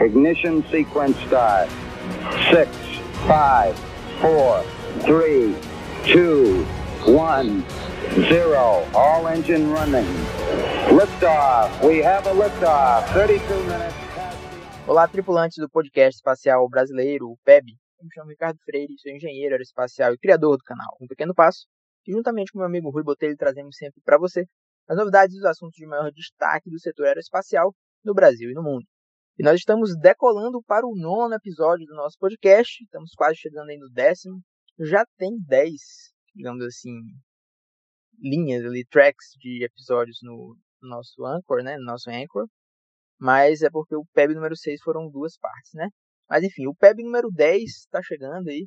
Ignition sequence start. Six, five, four, three, two, one, zero. All engine running. Liftoff. We have a liftoff. 32 minutes. Olá, tripulantes do podcast espacial brasileiro, o PEB. Eu me chamo Ricardo Freire, sou engenheiro aeroespacial e criador do canal Um Pequeno Passo. E juntamente com meu amigo Rui Botelho trazemos sempre para você as novidades e os assuntos de maior destaque do setor aeroespacial no Brasil e no mundo. E nós estamos decolando para o nono episódio do nosso podcast. Estamos quase chegando aí no décimo. Já tem dez, digamos assim, linhas ali, tracks de episódios no, no nosso Anchor, né? No nosso Anchor. Mas é porque o PEB número 6 foram duas partes, né? Mas enfim, o PEB número 10 está chegando aí.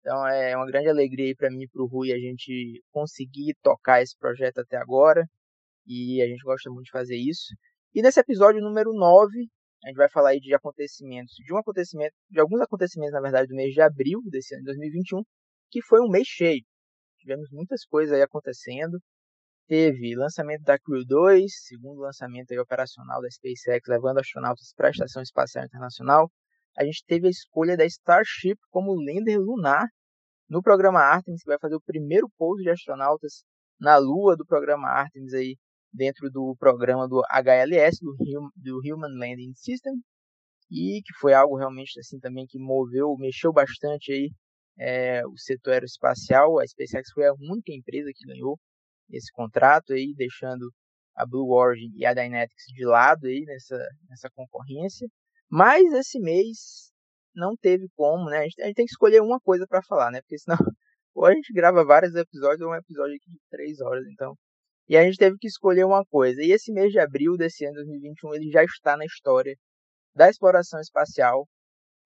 Então é uma grande alegria aí para mim e para o Rui a gente conseguir tocar esse projeto até agora. E a gente gosta muito de fazer isso. E nesse episódio número 9, a gente vai falar aí de acontecimentos, de um acontecimento, de alguns acontecimentos, na verdade, do mês de abril desse ano de 2021, que foi um mês cheio. Tivemos muitas coisas aí acontecendo. Teve lançamento da Crew 2, segundo lançamento aí operacional da SpaceX, levando astronautas para a Estação Espacial Internacional. A gente teve a escolha da Starship como lander lunar no programa Artemis, que vai fazer o primeiro pouso de astronautas na Lua do programa Artemis aí dentro do programa do HLS, do, hum, do Human Landing System, e que foi algo realmente assim também que moveu, mexeu bastante aí é, o setor aeroespacial. A SpaceX foi a única empresa que ganhou esse contrato aí, deixando a Blue Origin e a Dynetics de lado aí nessa, nessa concorrência. Mas esse mês não teve como, né? A gente, a gente tem que escolher uma coisa para falar, né? Porque senão ou a gente grava vários episódios ou um episódio aqui de três horas, então e a gente teve que escolher uma coisa. E esse mês de abril desse ano 2021 ele já está na história da exploração espacial,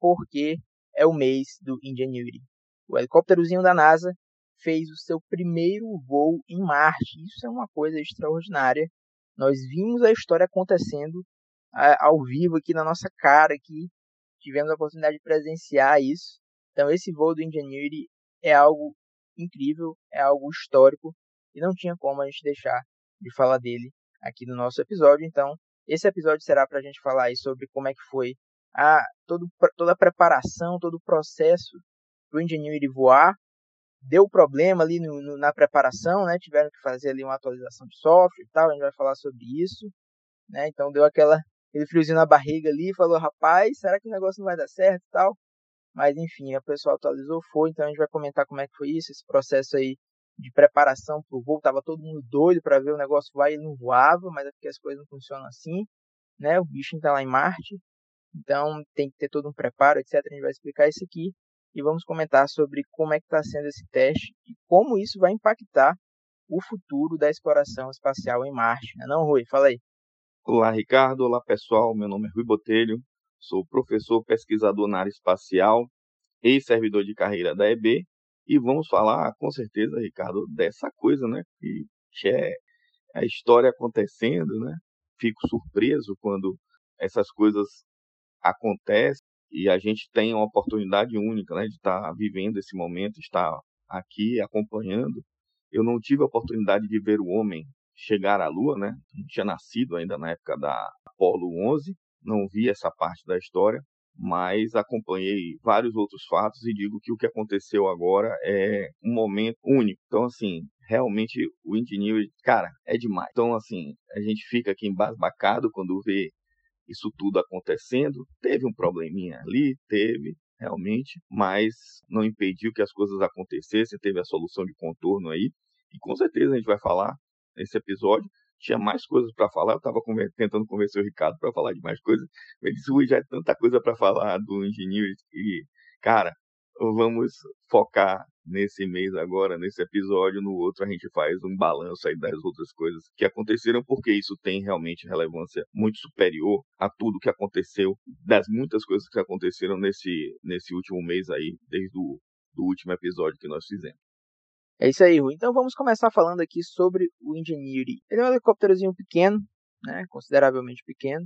porque é o mês do Ingenuity. O helicópterozinho da NASA fez o seu primeiro voo em Marte. Isso é uma coisa extraordinária. Nós vimos a história acontecendo ao vivo aqui na nossa cara, aqui tivemos a oportunidade de presenciar isso. Então esse voo do Ingenuity é algo incrível, é algo histórico e não tinha como a gente deixar de falar dele aqui no nosso episódio. Então, esse episódio será para a gente falar aí sobre como é que foi a, todo, toda a preparação, todo o processo do Ingenuity voar. Deu problema ali no, no, na preparação, né? Tiveram que fazer ali uma atualização de software e tal. A gente vai falar sobre isso, né? Então deu aquela aquele friozinho na barriga ali, falou, rapaz, será que o negócio não vai dar certo e tal? Mas enfim, a pessoa atualizou, foi, então a gente vai comentar como é que foi isso, esse processo aí de preparação para o voo, tava todo mundo doido para ver o negócio vai e não voava, mas é porque as coisas não funcionam assim, né? O bicho está lá em Marte, então tem que ter todo um preparo, etc. A gente vai explicar isso aqui e vamos comentar sobre como é que está sendo esse teste e como isso vai impactar o futuro da exploração espacial em Marte. Não, é não Rui? Fala aí. Olá, Ricardo. Olá, pessoal. Meu nome é Rui Botelho. Sou professor pesquisador na área espacial e servidor de carreira da EB e vamos falar, com certeza, Ricardo, dessa coisa, né? Que é a história acontecendo, né? Fico surpreso quando essas coisas acontecem e a gente tem uma oportunidade única, né? De estar tá vivendo esse momento, estar aqui acompanhando. Eu não tive a oportunidade de ver o homem chegar à Lua, né? Não tinha nascido ainda na época da Apollo 11, não vi essa parte da história, mas acompanhei vários outros fatos e digo que o que aconteceu agora é um momento único. Então, assim, realmente o Ingenuity, cara, é demais. Então, assim, a gente fica aqui embasbacado quando vê isso tudo acontecendo. Teve um probleminha ali, teve, realmente, mas não impediu que as coisas acontecessem, teve a solução de contorno aí. E com certeza a gente vai falar nesse episódio tinha mais coisas para falar. Eu estava tentando convencer o Ricardo para falar de mais coisas. Ele disse: Ui, já é tanta coisa para falar do engenheiro. E, cara, vamos focar nesse mês agora, nesse episódio. No outro, a gente faz um balanço aí das outras coisas que aconteceram, porque isso tem realmente relevância muito superior a tudo que aconteceu, das muitas coisas que aconteceram nesse, nesse último mês aí, desde o do último episódio que nós fizemos. É isso aí, Rui. Então vamos começar falando aqui sobre o Ingenuity. Ele é um helicópterozinho pequeno, né, consideravelmente pequeno.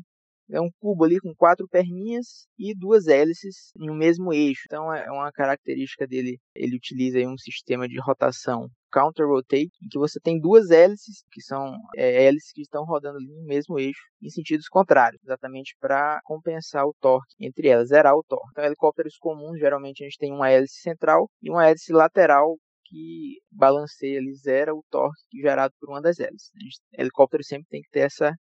É um cubo ali com quatro perninhas e duas hélices em um mesmo eixo. Então é uma característica dele. Ele utiliza um sistema de rotação counter rotate, em que você tem duas hélices, que são é, hélices que estão rodando no mesmo eixo, em sentidos contrários, exatamente para compensar o torque entre elas, zerar o torque. Então, helicópteros comuns, geralmente a gente tem uma hélice central e uma hélice lateral que balanceia ali, zera o torque gerado por uma das hélices. O helicóptero sempre tem que ter essa,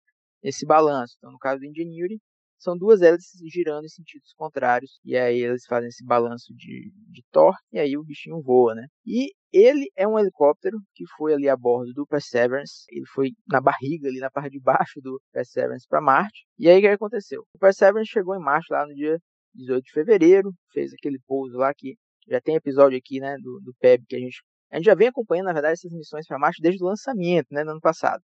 esse balanço. Então, no caso do Ingenuity, são duas hélices girando em sentidos contrários, e aí eles fazem esse balanço de, de torque, e aí o bichinho voa, né? E ele é um helicóptero que foi ali a bordo do Perseverance, ele foi na barriga, ali na parte de baixo do Perseverance para Marte, e aí o que aconteceu? O Perseverance chegou em Marte lá no dia 18 de fevereiro, fez aquele pouso lá que já tem episódio aqui, né, do, do PEB que a gente a gente já vem acompanhando, na verdade, essas missões para Marte desde o lançamento, né, no ano passado.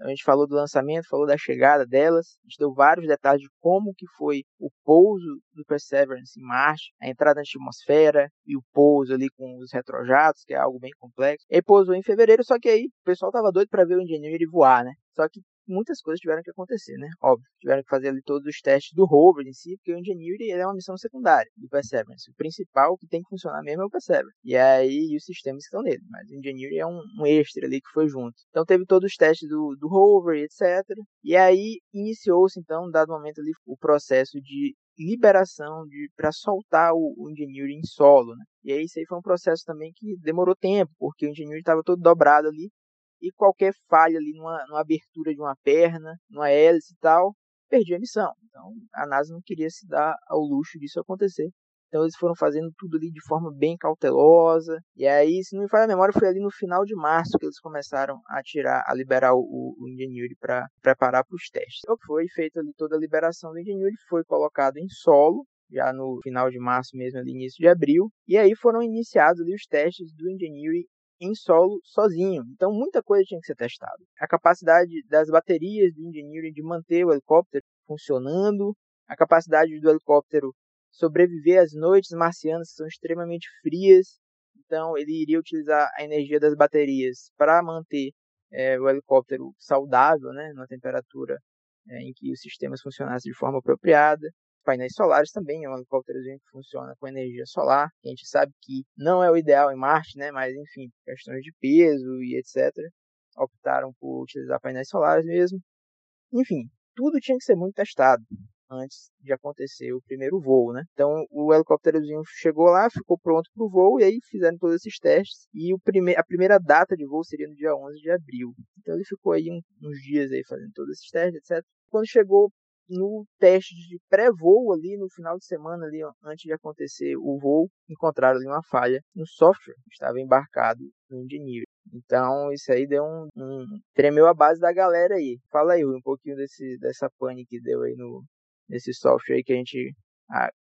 A gente falou do lançamento, falou da chegada delas, a gente deu vários detalhes de como que foi o pouso do Perseverance em Marte, a entrada na atmosfera e o pouso ali com os retrojatos, que é algo bem complexo. Ele pousou em fevereiro, só que aí o pessoal tava doido para ver o Engineer voar, né? Só que muitas coisas tiveram que acontecer, né? Óbvio, tiveram que fazer ali todos os testes do rover em si, porque o Ingenuity é uma missão secundária do Perseverance. O principal que tem que funcionar mesmo é o Perseverance. E aí os sistemas que estão nele, mas o Ingenuity é um, um, extra ali que foi junto. Então teve todos os testes do, do rover, etc. E aí iniciou-se então, dado momento ali, o processo de liberação de para soltar o, o em solo, né? E aí isso aí foi um processo também que demorou tempo, porque o Ingenuity estava todo dobrado ali e qualquer falha ali numa, numa abertura de uma perna, numa hélice e tal, perdia a missão. Então a NASA não queria se dar ao luxo disso acontecer. Então eles foram fazendo tudo ali de forma bem cautelosa. E aí, se não me falha a memória, foi ali no final de março que eles começaram a tirar, a liberar o, o Ingenuity para preparar para os testes. Então foi feita ali toda a liberação do Ingenuity, foi colocado em solo já no final de março mesmo, ali início de abril, e aí foram iniciados ali os testes do Ingenuity em solo sozinho. Então muita coisa tinha que ser testada. A capacidade das baterias do Engineering de manter o helicóptero funcionando, a capacidade do helicóptero sobreviver às noites marcianas que são extremamente frias. Então ele iria utilizar a energia das baterias para manter é, o helicóptero saudável, né, numa temperatura é, em que os sistemas funcionassem de forma apropriada painéis solares também, é um helicópterozinho que funciona com energia solar. A gente sabe que não é o ideal em Marte, né? Mas enfim, questões de peso e etc. Optaram por utilizar painéis solares mesmo. Enfim, tudo tinha que ser muito testado antes de acontecer o primeiro voo, né? Então o helicópterozinho chegou lá, ficou pronto para o voo e aí fizeram todos esses testes e o prime a primeira data de voo seria no dia 11 de abril. Então ele ficou aí uns dias aí fazendo todos esses testes, etc. Quando chegou no teste de pré-voo ali no final de semana ali antes de acontecer o voo encontraram ali uma falha no software que estava embarcado no engineer então isso aí deu um, um, tremeu a base da galera aí fala aí um pouquinho desse dessa pane que deu aí no nesse software aí que a gente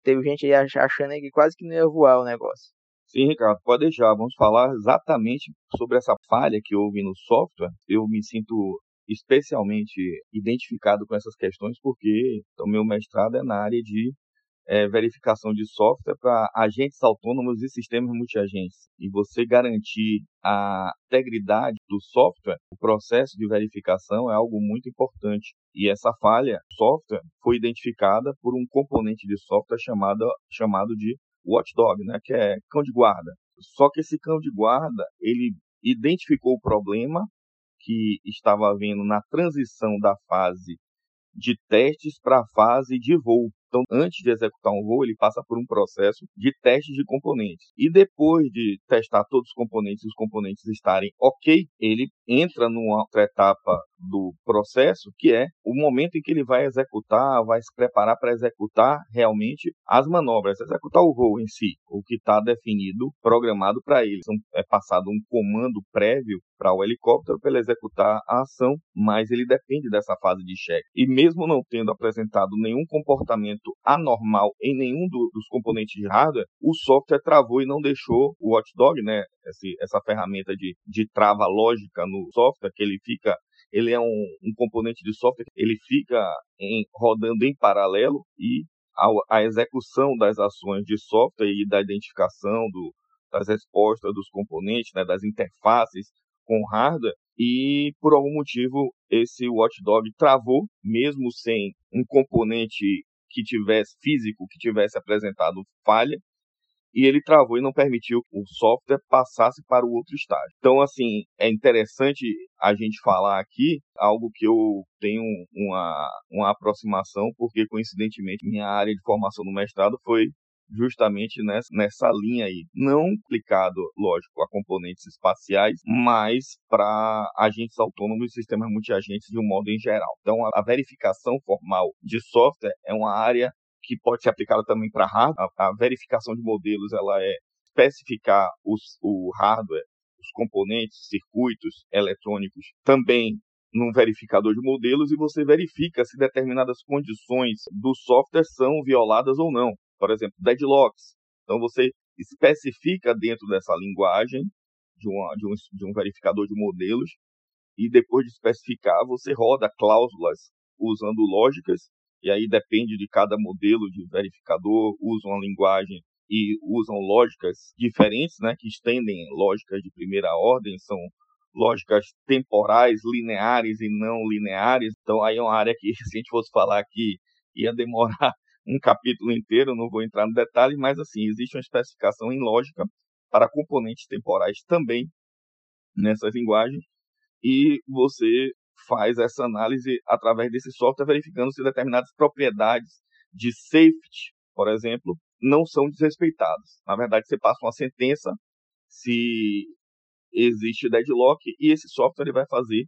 teve gente aí achando aí que quase que não ia voar o negócio Sim, Ricardo, pode deixar. Vamos falar exatamente sobre essa falha que houve no software. Eu me sinto especialmente identificado com essas questões, porque o meu mestrado é na área de é, verificação de software para agentes autônomos e sistemas multiagentes. E você garantir a integridade do software, o processo de verificação é algo muito importante. E essa falha software foi identificada por um componente de software chamado, chamado de watchdog, né, que é cão de guarda. Só que esse cão de guarda, ele identificou o problema que estava havendo na transição da fase de testes para a fase de voo. Então, antes de executar um voo, ele passa por um processo de teste de componentes. E depois de testar todos os componentes e os componentes estarem ok, ele entra numa outra etapa do processo, que é o momento em que ele vai executar, vai se preparar para executar realmente as manobras, executar o voo em si, o que está definido, programado para ele. É passado um comando prévio para o helicóptero para ele executar a ação, mas ele depende dessa fase de cheque. E mesmo não tendo apresentado nenhum comportamento anormal em nenhum do, dos componentes de hardware, o software travou e não deixou o watchdog, né, essa ferramenta de, de trava lógica no software, que ele fica ele é um, um componente de software, ele fica em, rodando em paralelo e a, a, execução das ações de software e da identificação do, das respostas dos componentes, né, das interfaces com hardware, e por algum motivo esse watchdog travou, mesmo sem um componente que tivesse físico que tivesse apresentado falha, e ele travou e não permitiu que o software passasse para o outro estágio. Então, assim, é interessante a gente falar aqui algo que eu tenho uma, uma aproximação, porque coincidentemente minha área de formação no mestrado foi justamente nessa, nessa linha aí. Não aplicado, lógico, a componentes espaciais, mas para agentes autônomos e sistemas multiagentes de um modo em geral. Então, a, a verificação formal de software é uma área que pode ser aplicada também para hardware. A, a, verificação de modelos ela é especificar os, o hardware, os componentes, circuitos eletrônicos, também num verificador de modelos e você verifica se determinadas condições do software são violadas ou não por exemplo, deadlocks. Então você especifica dentro dessa linguagem de, uma, de, um, de um verificador de modelos e depois de especificar você roda cláusulas usando lógicas e aí depende de cada modelo de verificador usa uma linguagem e usam lógicas diferentes, né, que estendem lógicas de primeira ordem, são lógicas temporais, lineares e não lineares. Então aí é uma área que se a gente fosse falar aqui ia demorar um capítulo inteiro, não vou entrar no detalhe, mas assim, existe uma especificação em lógica para componentes temporais também nessas linguagens, e você faz essa análise através desse software, verificando se determinadas propriedades de safety, por exemplo, não são desrespeitadas. Na verdade, você passa uma sentença se existe deadlock e esse software ele vai fazer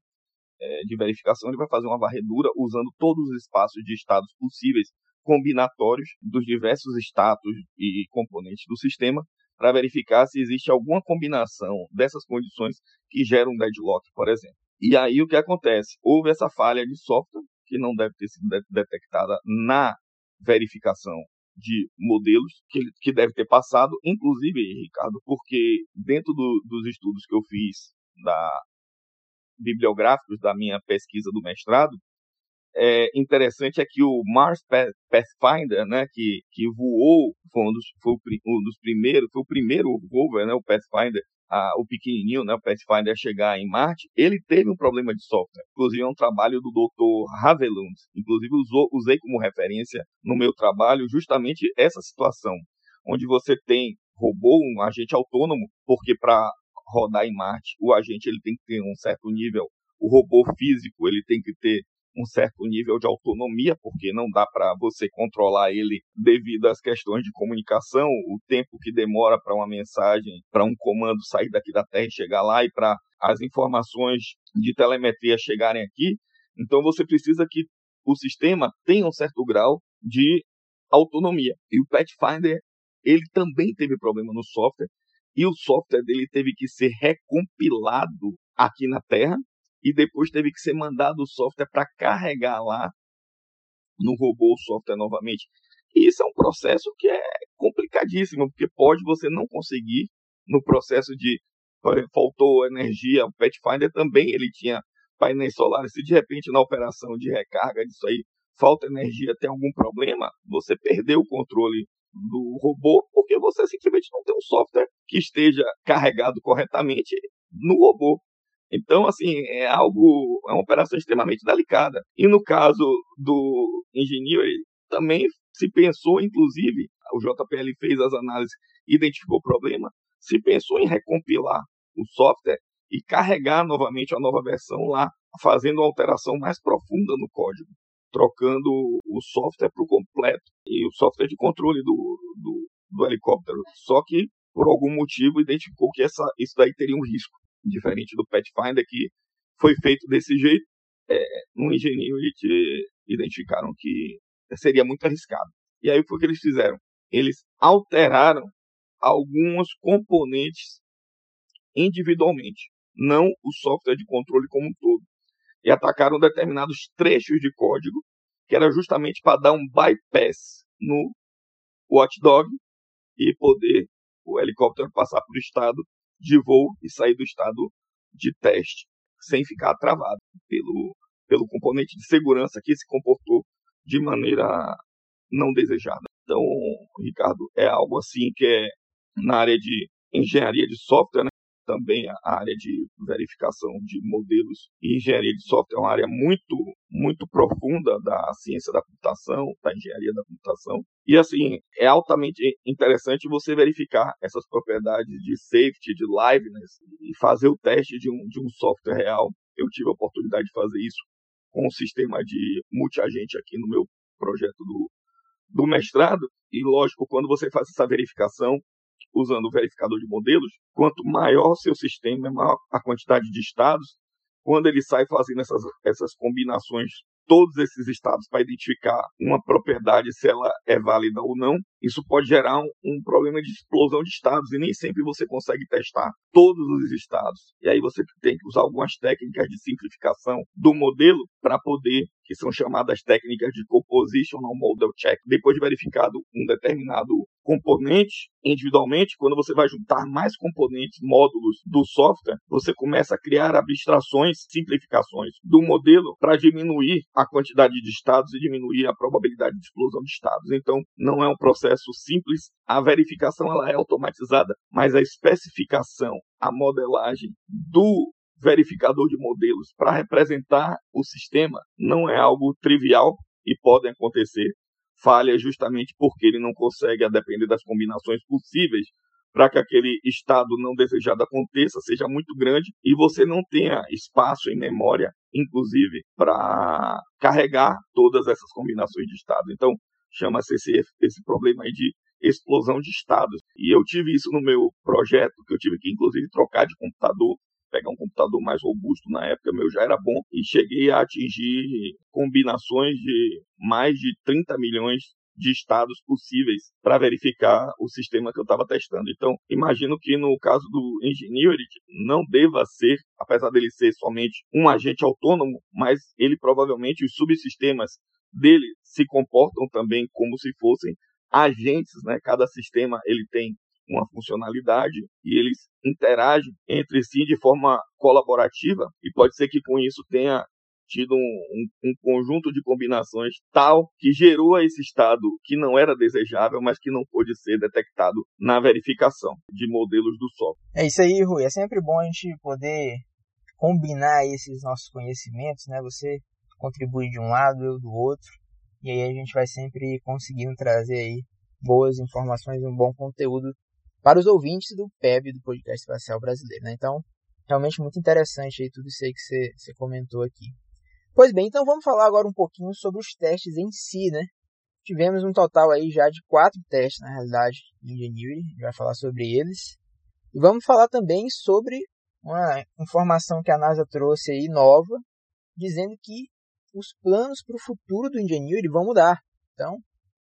é, de verificação, ele vai fazer uma varredura usando todos os espaços de estados possíveis combinatórios dos diversos status e componentes do sistema para verificar se existe alguma combinação dessas condições que gera um deadlock, por exemplo. E aí o que acontece? Houve essa falha de software que não deve ter sido detectada na verificação de modelos que, que deve ter passado, inclusive, Ricardo, porque dentro do, dos estudos que eu fiz da bibliográficos da minha pesquisa do mestrado, é, interessante é que o Mars Pathfinder, né, que, que voou, foi um dos, foi um dos primeiros, foi o primeiro rover, né, o Pathfinder, a, o pequenininho, né, o Pathfinder chegar em Marte, ele teve um problema de software. Inclusive é um trabalho do Dr. Havelund. Inclusive usou, usei como referência no meu trabalho justamente essa situação, onde você tem robô, um agente autônomo, porque para rodar em Marte, o agente ele tem que ter um certo nível, o robô físico ele tem que ter um certo nível de autonomia, porque não dá para você controlar ele devido às questões de comunicação, o tempo que demora para uma mensagem, para um comando sair daqui da Terra e chegar lá e para as informações de telemetria chegarem aqui. Então você precisa que o sistema tenha um certo grau de autonomia. E o Pathfinder, ele também teve problema no software, e o software dele teve que ser recompilado aqui na Terra e depois teve que ser mandado o software para carregar lá no robô o software novamente. E isso é um processo que é complicadíssimo, porque pode você não conseguir no processo de faltou energia, o Pathfinder também ele tinha painéis solares, se de repente na operação de recarga disso aí falta energia, tem algum problema, você perdeu o controle do robô porque você simplesmente não tem um software que esteja carregado corretamente no robô. Então, assim, é algo, é uma operação extremamente delicada. E no caso do engenheiro, também se pensou, inclusive, o JPL fez as análises, identificou o problema, se pensou em recompilar o software e carregar novamente a nova versão lá, fazendo uma alteração mais profunda no código, trocando o software para o completo e o software de controle do, do, do helicóptero. Só que, por algum motivo, identificou que essa, isso daí teria um risco diferente do Pathfinder, que foi feito desse jeito, é, no Ingenuity identificaram que seria muito arriscado. E aí foi o que eles fizeram? Eles alteraram alguns componentes individualmente, não o software de controle como um todo. E atacaram determinados trechos de código, que era justamente para dar um bypass no Watchdog e poder o helicóptero passar para o estado de voo e sair do estado de teste sem ficar travado pelo, pelo componente de segurança que se comportou de maneira não desejada. Então, Ricardo, é algo assim que é na área de engenharia de software, né? Também a área de verificação de modelos e engenharia de software é uma área muito, muito profunda da ciência da computação, da engenharia da computação. E assim, é altamente interessante você verificar essas propriedades de safety, de liveness e fazer o teste de um, de um software real. Eu tive a oportunidade de fazer isso com um sistema de multiagente aqui no meu projeto do, do mestrado. E lógico, quando você faz essa verificação, usando o verificador de modelos, quanto maior o seu sistema, maior a quantidade de estados, quando ele sai fazendo essas, essas combinações todos esses estados para identificar uma propriedade, se ela é válida ou não, isso pode gerar um, um, problema de explosão de estados e nem sempre você consegue testar todos os estados. E aí você tem que usar algumas técnicas de simplificação do modelo para poder, que são chamadas técnicas de compositional model check. Depois de verificado um determinado componente individualmente, quando você vai juntar mais componentes, módulos do software, você começa a criar abstrações, simplificações do modelo para diminuir a quantidade de estados e diminuir a probabilidade de explosão de estados. Então, não é um processo simples. A verificação ela é automatizada, mas a especificação, a modelagem do verificador de modelos para representar o sistema não é algo trivial e podem acontecer falha justamente porque ele não consegue, a depender das combinações possíveis, para que aquele estado não desejado aconteça, seja muito grande e você não tenha espaço em memória, inclusive, para carregar todas essas combinações de estado. Então, chama-se esse, esse problema aí de explosão de estados. E eu tive isso no meu projeto, que eu tive que, inclusive, trocar de computador pegar um computador mais robusto na época, meu já era bom, e cheguei a atingir combinações de mais de 30 milhões de estados possíveis para verificar o sistema que eu estava testando. Então, imagino que no caso do Ingenuity não deva ser, apesar dele ser somente um agente autônomo, mas ele provavelmente os subsistemas dele se comportam também como se fossem agentes, né? Cada sistema ele tem uma funcionalidade e eles interagem entre si de forma colaborativa e pode ser que com isso tenha tido um, um, um, conjunto de combinações tal que gerou esse estado que não era desejável, mas que não pôde ser detectado na verificação de modelos do software. É isso aí, Rui. É sempre bom a gente poder combinar esses nossos conhecimentos, né? Você contribui de um lado, eu do outro, e aí a gente vai sempre conseguindo trazer aí boas informações, um bom conteúdo para os ouvintes do PEB, do Podcast Espacial Brasileiro. Né? Então, realmente muito interessante aí tudo isso aí que você, comentou aqui. Pois bem, então vamos falar agora um pouquinho sobre os testes em si, né? Tivemos um total aí já de quatro testes, na realidade, em Ingenuity. A gente vai falar sobre eles. E vamos falar também sobre uma informação que a NASA trouxe aí nova, dizendo que os planos para o futuro do Ingenuity vão mudar. Então,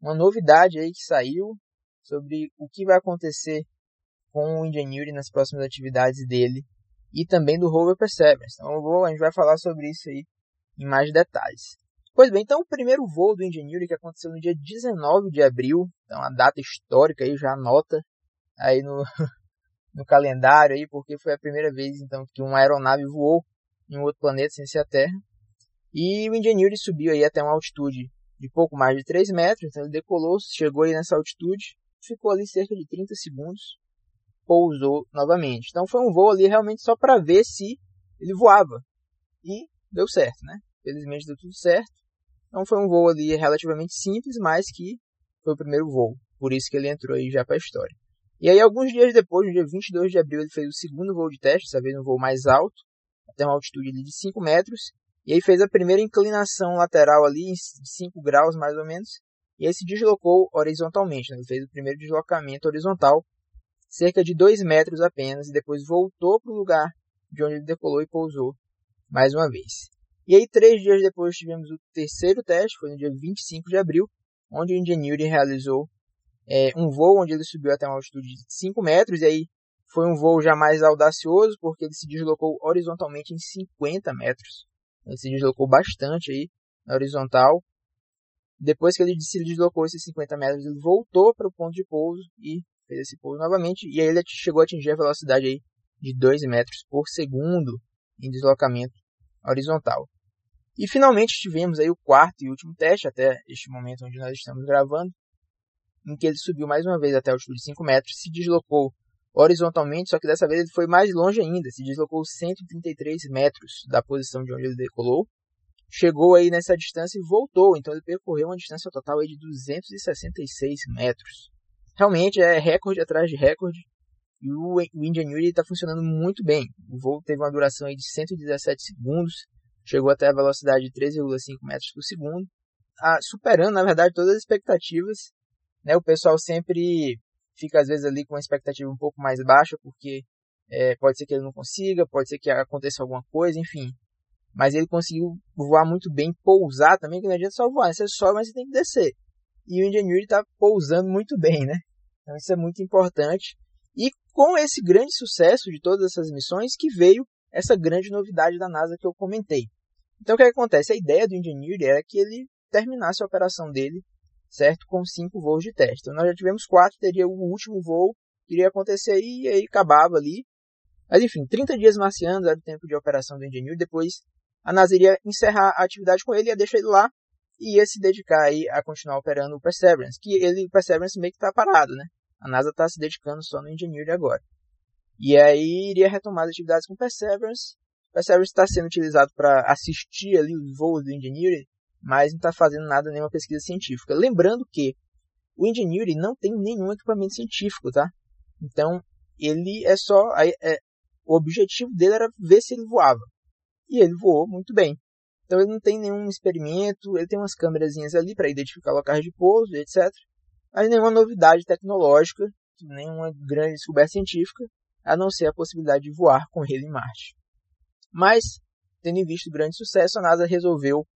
uma novidade aí que saiu sobre o que vai acontecer com o Ingenuity nas próximas atividades dele e também do Rover Perseverance. Então vou, a gente vai falar sobre isso aí em mais detalhes. Pois bem, então o primeiro voo do Ingenuity que aconteceu no dia 19 de abril, então a data histórica aí já anota aí no, no calendário aí, porque foi a primeira vez então que uma aeronave voou em um outro planeta sem ser a Terra. E o Ingenuity subiu aí até uma altitude de pouco mais de 3 metros, então ele decolou, chegou aí nessa altitude ficou ali cerca de 30 segundos, pousou novamente. Então foi um voo ali realmente só para ver se ele voava. E deu certo, né? Felizmente deu tudo certo. Então foi um voo ali relativamente simples, mas que foi o primeiro voo. Por isso que ele entrou aí já para a história. E aí alguns dias depois, no dia 22 de abril, ele fez o segundo voo de teste, dessa vez um voo mais alto, até uma altitude de 5 metros. E aí fez a primeira inclinação lateral ali, em 5 graus mais ou menos e aí se deslocou horizontalmente. Né? Ele fez o primeiro deslocamento horizontal, cerca de 2 metros apenas, e depois voltou para o lugar de onde ele decolou e pousou mais uma vez. E aí, três dias depois, tivemos o terceiro teste, foi no dia 25 de abril, onde o Ingenuity realizou é, um voo onde ele subiu até uma altitude de 5 metros, e aí foi um voo já mais audacioso, porque ele se deslocou horizontalmente em 50 metros. Ele se deslocou bastante aí na horizontal, depois que ele se deslocou esses 50 metros, ele voltou para o ponto de pouso e fez esse pouso novamente. E aí ele chegou a atingir a velocidade aí de 2 metros por segundo em deslocamento horizontal. E finalmente tivemos aí o quarto e último teste, até este momento onde nós estamos gravando, em que ele subiu mais uma vez até a altitude de 5 metros, se deslocou horizontalmente, só que dessa vez ele foi mais longe ainda, se deslocou 133 metros da posição de onde ele decolou, chegou aí nessa distância e voltou, então ele percorreu uma distância total aí de 266 metros. Realmente é recorde atrás de recorde, e o, o Ingenuity está funcionando muito bem. O voo teve uma duração aí de 117 segundos, chegou até a velocidade de 13,5 metros por segundo, a, superando, na verdade, todas as expectativas. Né? O pessoal sempre fica, às vezes, ali com uma expectativa um pouco mais baixa, porque é, pode ser que ele não consiga, pode ser que aconteça alguma coisa, enfim. Mas ele conseguiu voar muito bem, pousar também, que não adianta só voar, você sobe, mas você tem que descer. E o Ingenuity está pousando muito bem, né? Então isso é muito importante. E com esse grande sucesso de todas essas missões que veio essa grande novidade da NASA que eu comentei. Então o que, que acontece? A ideia do Ingenuity era que ele terminasse a operação dele, certo? Com cinco voos de teste. Então nós já tivemos quatro, teria o último voo que iria acontecer e aí acabava ali. Mas enfim, 30 dias marcianos era o tempo de operação do Ingenuity. Depois a NASA iria encerrar a atividade com ele, ia deixar ele lá e ia se dedicar aí a continuar operando o Perseverance, que ele, o Perseverance meio que está parado, né? A NASA está se dedicando só no Ingenuity agora. E aí iria retomar as atividades com Perseverance. Perseverance está sendo utilizado para assistir ali os voos do Ingenuity, mas não está fazendo nada, nenhuma pesquisa científica. Lembrando que o Ingenuity não tem nenhum equipamento científico, tá? Então, ele é só... É, o objetivo dele era ver se ele voava. E ele voou muito bem. Então ele não tem nenhum experimento, ele tem umas câmerazinhas ali para identificar locais de pouso, etc mas nenhuma novidade tecnológica, nenhuma grande descoberta científica, a não ser a possibilidade de voar com ele em Marte. Mas, tendo em vista o grande sucesso, a NASA resolveu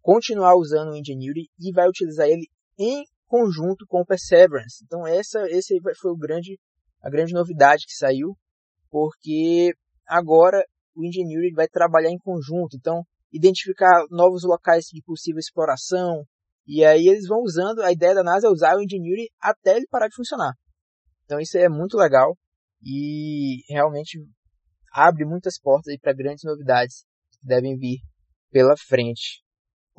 continuar usando o Ingenuity e vai utilizar ele em conjunto com o Perseverance. Então essa esse foi o grande a grande novidade que saiu, porque agora o Ingenuity vai trabalhar em conjunto, então identificar novos locais de possível exploração, e aí eles vão usando, a ideia da NASA é usar o Ingenuity até ele parar de funcionar. Então isso é muito legal e realmente abre muitas portas para grandes novidades que devem vir pela frente.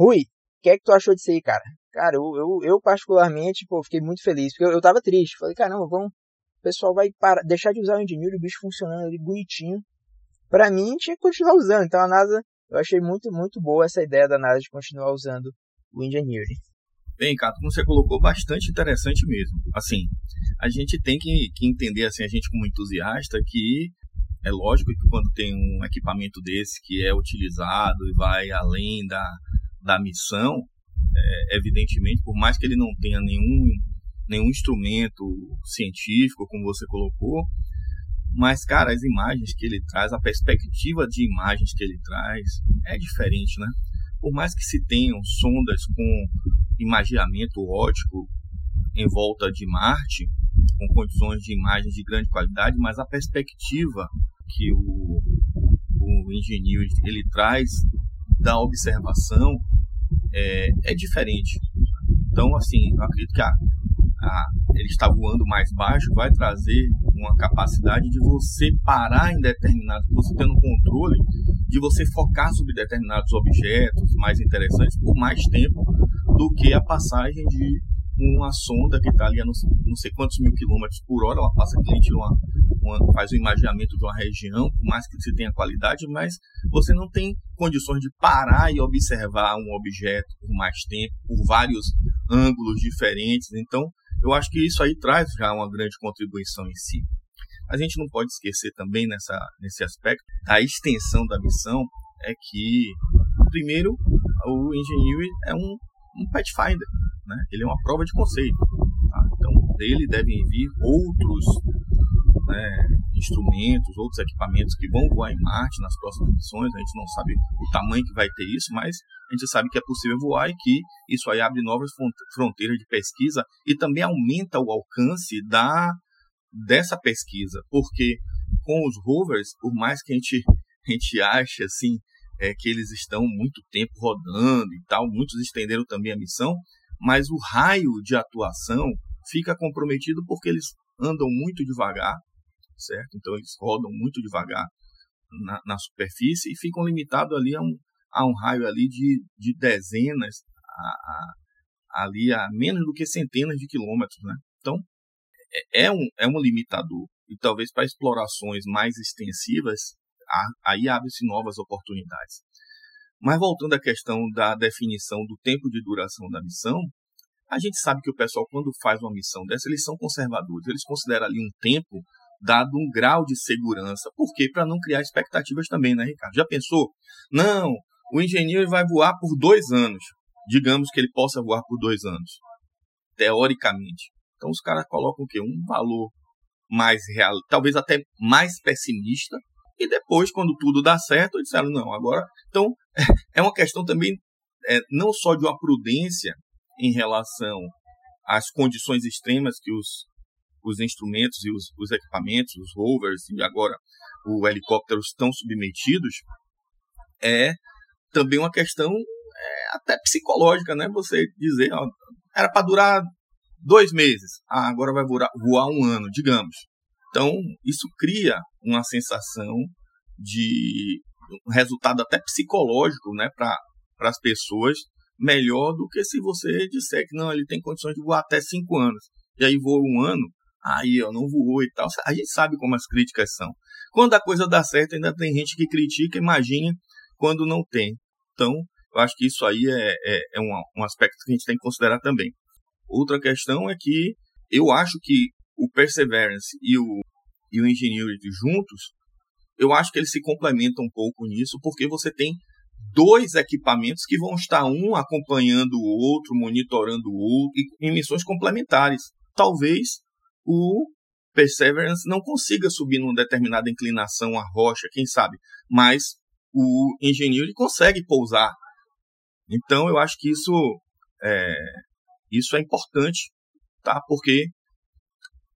Rui, o que é que tu achou disso aí, cara? Cara, eu, eu, eu particularmente, pô, fiquei muito feliz, porque eu, eu tava triste. Falei, caramba, vamos, o pessoal vai parar, deixar de usar o Ingenuity, o bicho funcionando ali bonitinho. Pra mim, tinha que continuar usando. Então a NASA, eu achei muito, muito boa essa ideia da NASA de continuar usando o Engineering. Bem, Cato, como você colocou, bastante interessante mesmo. Assim, a gente tem que, que entender, assim, a gente como entusiasta, que é lógico que quando tem um equipamento desse que é utilizado e vai além da, da missão, é, evidentemente, por mais que ele não tenha nenhum, nenhum instrumento científico, como você colocou, mas, cara, as imagens que ele traz, a perspectiva de imagens que ele traz é diferente, né? por mais que se tenham sondas com imageamento ótico em volta de Marte, com condições de imagens de grande qualidade, mas a perspectiva que o, o engenheiro ele traz da observação é, é diferente. Então, assim, eu acredito que a, a, ele está voando mais baixo vai trazer uma capacidade de você parar em determinado, você tendo controle de você focar sobre determinados objetos mais interessantes por mais tempo do que a passagem de uma sonda que está ali a não, sei quantos mil quilômetros por hora, ela passa aqui, uma, uma, faz o imaginamento de uma região, por mais que se tenha qualidade, mas você não tem condições de parar e observar um objeto por mais tempo, por vários ângulos diferentes. Então, eu acho que isso aí traz já uma grande contribuição em si. A gente não pode esquecer também nessa, nesse aspecto a extensão da missão é que, primeiro, o Engineering é um, um Pathfinder, né? ele é uma prova de conceito. Tá? Então, dele devem vir outros né, instrumentos, outros equipamentos que vão voar em Marte nas próximas missões. A gente não sabe o tamanho que vai ter isso, mas a gente sabe que é possível voar e que isso aí abre novas fronteiras de pesquisa e também aumenta o alcance da dessa pesquisa, porque com os rovers, por mais que a gente, a gente ache assim, é, que eles estão muito tempo rodando e tal, muitos estenderam também a missão, mas o raio de atuação fica comprometido porque eles andam muito devagar, certo? Então eles rodam muito devagar na, na superfície e ficam limitados ali a um, a um raio ali de, de dezenas a, a, ali a menos do que centenas de quilômetros, né? Então é, é um, é um limitador. e talvez para explorações mais extensivas, aí abre-se novas oportunidades. Mas voltando à questão da definição do tempo de duração da missão, a gente sabe que o pessoal, quando faz uma missão dessa, eles são conservadores. Eles consideram ali um tempo dado um grau de segurança. Por quê? Para não criar expectativas também, né, Ricardo? Já pensou? Não, o engenheiro vai voar por dois anos. Digamos que ele possa voar por dois anos. Teoricamente. Então os caras colocam o quê? Um valor mais real, talvez até mais pessimista. E depois, quando tudo dá certo, disseram, não, agora. Então, é uma questão também é, não só de uma prudência em relação às condições extremas que os, os instrumentos e os, os equipamentos, os rovers e agora o helicóptero estão submetidos, é também uma questão é, até psicológica, né? Você dizer, ó, era para durar dois meses, ah, agora vai voar, voar um ano, digamos. Então, isso cria uma sensação de um resultado até psicológico né, para as pessoas melhor do que se você disser que não, ele tem condições de voar até cinco anos. E aí voa um ano, aí eu não voou e tal. A gente sabe como as críticas são. Quando a coisa dá certo, ainda tem gente que critica, imagine quando não tem. Então, eu acho que isso aí é, é, é um, um aspecto que a gente tem que considerar também. Outra questão é que eu acho que o Perseverance e o, e o Ingenuity juntos, eu acho que eles se complementam um pouco nisso, porque você tem dois equipamentos que vão estar um acompanhando o outro, monitorando o outro, e, em missões complementares. Talvez o Perseverance não consiga subir numa determinada inclinação a rocha, quem sabe, mas o Ingenuity consegue pousar. Então eu acho que isso é, isso é importante, tá? Porque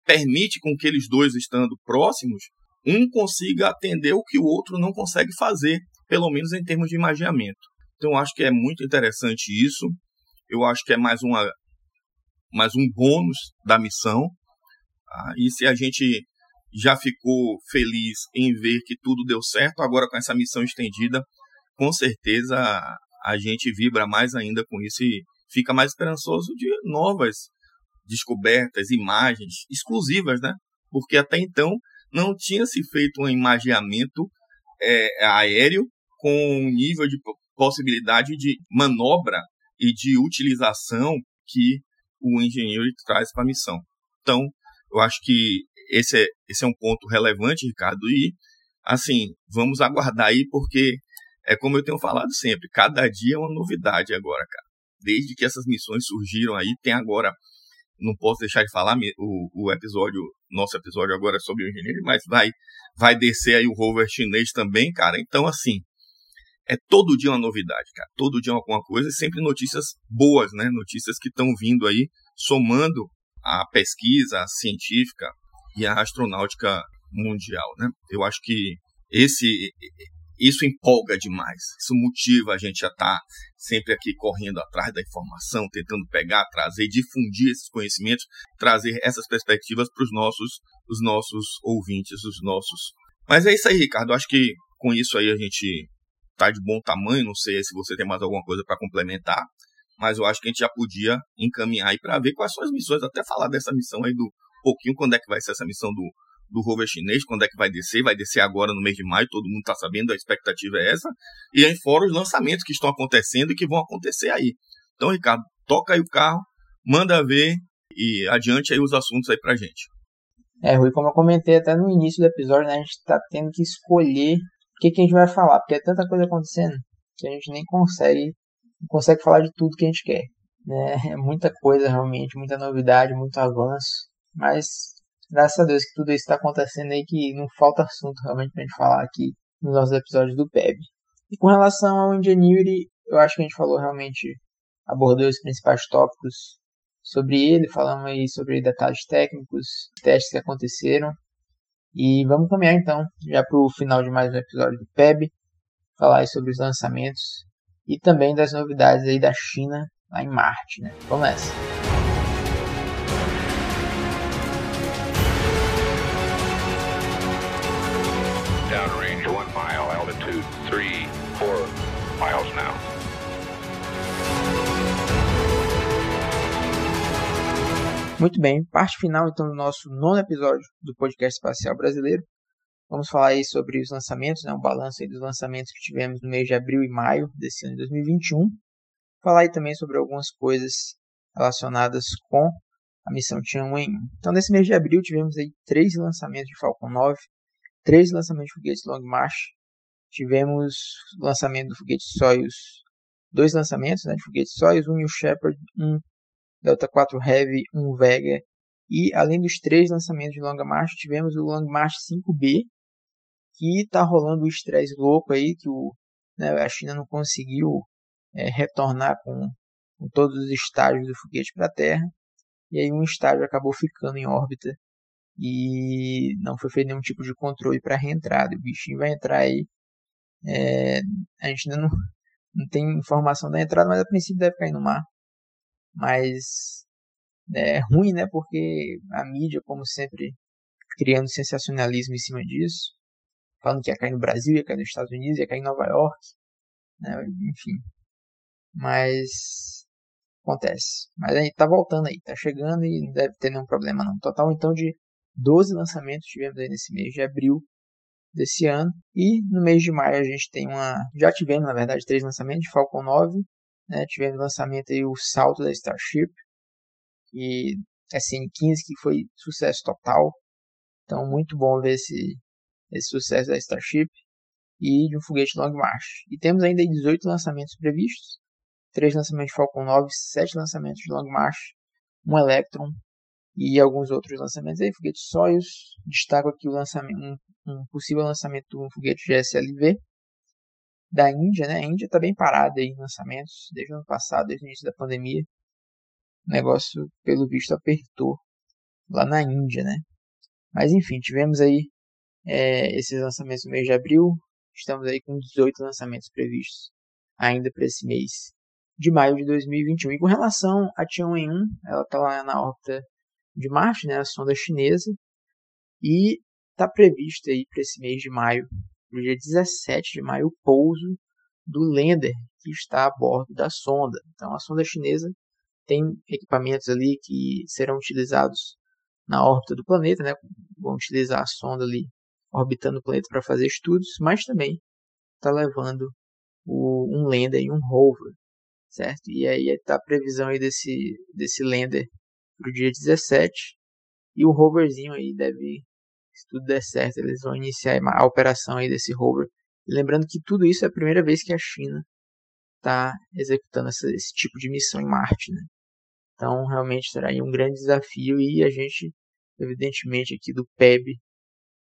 permite com que eles dois estando próximos, um consiga atender o que o outro não consegue fazer, pelo menos em termos de imaginamento. Então, eu acho que é muito interessante isso. Eu acho que é mais, uma, mais um bônus da missão. Tá? E se a gente já ficou feliz em ver que tudo deu certo, agora com essa missão estendida, com certeza a gente vibra mais ainda com isso e fica mais esperançoso de novas descobertas, imagens exclusivas, né? Porque até então não tinha se feito um imaginamento é, aéreo com um nível de possibilidade de manobra e de utilização que o engenheiro traz para a missão. Então, eu acho que esse é, esse é um ponto relevante, Ricardo, e assim, vamos aguardar aí, porque é como eu tenho falado sempre, cada dia é uma novidade agora, cara desde que essas missões surgiram aí, tem agora, não posso deixar de falar o, o episódio, nosso episódio agora é sobre o engenheiro, mas vai, vai descer aí o rover chinês também, cara. Então, assim, é todo dia uma novidade, cara. Todo dia alguma coisa e sempre notícias boas, né? Notícias que estão vindo aí, somando a pesquisa científica e a astronáutica mundial, né? Eu acho que esse isso empolga demais. Isso motiva a gente a estar tá sempre aqui correndo atrás da informação, tentando pegar, trazer, difundir esses conhecimentos, trazer essas perspectivas para os nossos, os nossos ouvintes, os nossos. Mas é isso aí, Ricardo. Acho que com isso aí a gente está de bom tamanho. Não sei se você tem mais alguma coisa para complementar, mas eu acho que a gente já podia encaminhar aí para ver quais são as missões, até falar dessa missão aí do pouquinho quando é que vai ser essa missão do do rover chinês, quando é que vai descer, vai descer agora no mês de maio, todo mundo está sabendo, a expectativa é essa, e aí fora os lançamentos que estão acontecendo e que vão acontecer aí. Então, Ricardo, toca aí o carro, manda ver e adiante aí os assuntos aí pra gente. É, Rui, como eu comentei até no início do episódio, né, a gente está tendo que escolher o que, que a gente vai falar, porque é tanta coisa acontecendo que a gente nem consegue, consegue falar de tudo que a gente quer. Né? É muita coisa realmente, muita novidade, muito avanço, mas graças a Deus que tudo isso está acontecendo aí, que não falta assunto realmente pra gente falar aqui nos nossos episódios do PEB. E com relação ao Ingenuity, eu acho que a gente falou realmente, abordou os principais tópicos sobre ele, falamos aí sobre detalhes técnicos, testes que aconteceram. E vamos caminhar então já para o final de mais um episódio do PEB, falar aí sobre os lançamentos e também das novidades aí da China lá em Marte, né? Vamos nessa! miles now. Muito bem, parte final então do nosso nono episódio do podcast espacial brasileiro. Vamos falar aí sobre os lançamentos, né, um balanço dos lançamentos que tivemos no mês de abril e maio desse ano de 2021. Falar aí também sobre algumas coisas relacionadas com a missão Tianwen. Então, nesse mês de abril tivemos aí três lançamentos de Falcon 9, três lançamentos de foguetes Long March, tivemos lançamento do foguete Soyuz, dois lançamentos né, de foguetes Soyuz, um New Shepard, um Delta 4 Heavy, um Vega, e além dos três lançamentos de Long March, tivemos o Long March 5B, que está rolando o estresse louco aí, que o, né, a China não conseguiu é, retornar com, com todos os estágios do foguete para a Terra, e aí um estágio acabou ficando em órbita e não foi feito nenhum tipo de controle para reentrada. O bichinho vai entrar aí. É, a gente ainda não, não tem informação da entrada, mas a princípio deve cair no mar. Mas é ruim, né? Porque a mídia, como sempre, criando sensacionalismo em cima disso, falando que ia cair no Brasil, ia cair nos Estados Unidos, ia cair em Nova York, né? enfim. Mas acontece. Mas a gente tá voltando aí, tá chegando e não deve ter nenhum problema não. Total então de 12 lançamentos tivemos aí nesse mês de abril desse ano. E no mês de maio a gente tem uma. Já tivemos, na verdade, três lançamentos de Falcon 9. Né? Tivemos lançamento aí o salto da Starship. E SN15 que foi sucesso total. Então muito bom ver esse, esse sucesso da Starship. E de um foguete Long March. E temos ainda 18 lançamentos previstos. 3 lançamentos de Falcon 9, 7 lançamentos de Long March, um Electron e alguns outros lançamentos aí, foguete Soyuz. Destaco aqui o lançamento, um, um possível lançamento do foguete GSLV da Índia, né? A Índia está bem parada em lançamentos desde o ano passado, desde o início da pandemia. O negócio, pelo visto, apertou lá na Índia, né? Mas enfim, tivemos aí é, esses lançamentos no mês de abril. Estamos aí com 18 lançamentos previstos ainda para esse mês de maio de 2021. E com relação a Tianwen-1, ela está lá na órbita de Marte, né, a sonda chinesa, e está previsto aí para esse mês de maio, no dia 17 de maio, o pouso do lander que está a bordo da sonda. Então a sonda chinesa tem equipamentos ali que serão utilizados na órbita do planeta, né? Vão utilizar a sonda ali orbitando o planeta para fazer estudos, mas também está levando o, um lander e um rover, certo? E aí está a previsão aí desse desse lander para o dia 17 e o roverzinho aí deve se tudo der certo, eles vão iniciar a operação aí desse rover. lembrando que tudo isso é a primeira vez que a China está executando essa, esse tipo de missão em Marte, né? Então, realmente será um grande desafio e a gente, evidentemente, aqui do PEB,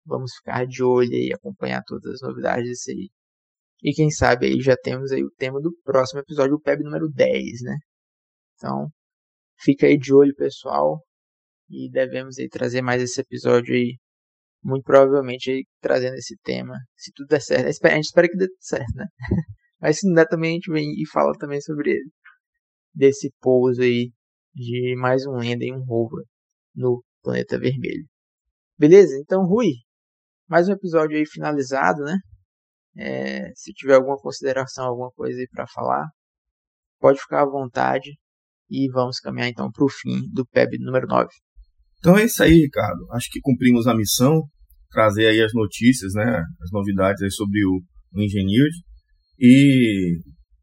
vamos ficar de olho e acompanhar todas as novidades disso aí. E quem sabe aí já temos aí o tema do próximo episódio, o PEB número 10, né? Então, fica aí de olho, pessoal. E devemos aí trazer mais esse episódio aí muito provavelmente aí, trazendo esse tema, se tudo der certo. A gente espera que dê certo, né? Mas se não der também, a gente vem e fala também sobre ele. Desse pouso aí de mais um lenda e um rover no planeta vermelho. Beleza? Então, Rui, mais um episódio aí finalizado, né? É, se tiver alguma consideração, alguma coisa aí para falar, pode ficar à vontade e vamos caminhar então para o fim do PEB número 9. Então é isso aí, Ricardo. Acho que cumprimos a missão, trazer aí as notícias, né, as novidades aí sobre o, o e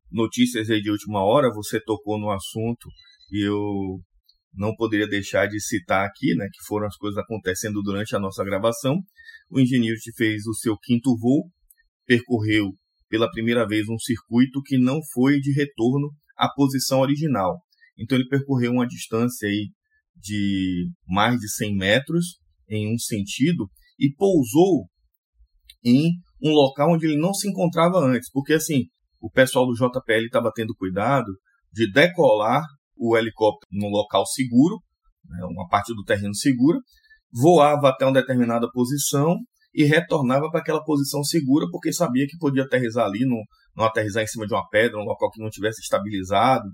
notícias aí de última hora. Você tocou no assunto e eu não poderia deixar de citar aqui, né, que foram as coisas acontecendo durante a nossa gravação. O Engineered fez o seu quinto voo, percorreu pela primeira vez um circuito que não foi de retorno à posição original. Então ele percorreu uma distância aí de mais de 100 metros em um sentido e pousou em um local onde ele não se encontrava antes, porque assim, o pessoal do JPL estava tendo cuidado de decolar o helicóptero num local seguro, né, uma parte do terreno segura, voava até uma determinada posição e retornava para aquela posição segura, porque sabia que podia aterrizar ali, não, não aterrizar em cima de uma pedra, um local que não tivesse estabilizado,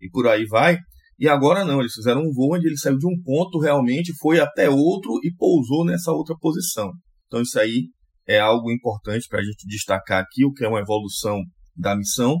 e por aí vai. E agora não, eles fizeram um voo onde ele saiu de um ponto realmente, foi até outro e pousou nessa outra posição. Então isso aí é algo importante para a gente destacar aqui, o que é uma evolução da missão.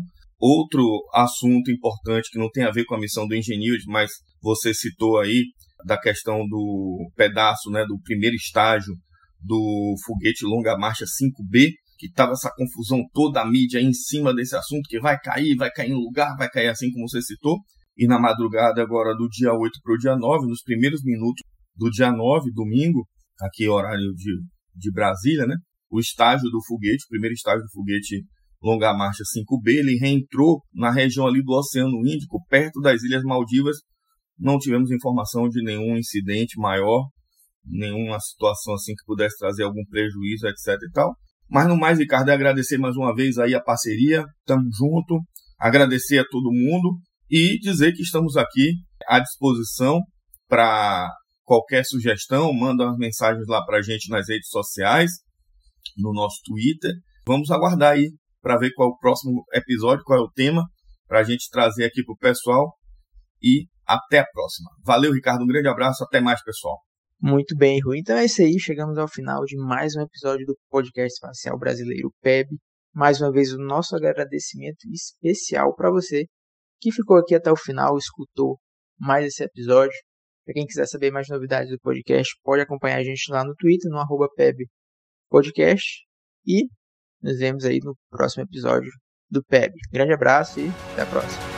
Outro assunto importante que não tem a ver com a missão do engenheiro, mas você citou aí da questão do pedaço, né, do primeiro estágio do foguete longa marcha 5B, que estava essa confusão toda a mídia em cima desse assunto, que vai cair, vai cair em lugar, vai cair assim como você citou. E na madrugada agora do dia 8 para o dia 9, nos primeiros minutos do dia 9, domingo, aqui horário de, de Brasília, né? O estágio do foguete, o primeiro estágio do foguete longa marcha 5B, ele reentrou na região ali do Oceano Índico, perto das Ilhas Maldivas. Não tivemos informação de nenhum incidente maior, nenhuma situação assim que pudesse trazer algum prejuízo, etc e tal. Mas no mais, Ricardo, é agradecer mais uma vez aí a parceria, tamo junto, agradecer a todo mundo e dizer que estamos aqui à disposição para qualquer sugestão, manda umas mensagens lá para a gente nas redes sociais, no nosso Twitter. Vamos aguardar aí para ver qual é o próximo episódio, qual é o tema, para a gente trazer aqui para o pessoal. E até a próxima. Valeu, Ricardo. Um grande abraço. Até mais, pessoal. Muito bem, Rui. Então é isso aí. Chegamos ao final de mais um episódio do Podcast Espacial Brasileiro PEB. Mais uma vez, o nosso agradecimento especial para você que ficou aqui até o final, escutou mais esse episódio. Para quem quiser saber mais novidades do podcast, pode acompanhar a gente lá no Twitter, no arroba PEB Podcast. E nos vemos aí no próximo episódio do PEB. Grande abraço e até a próxima.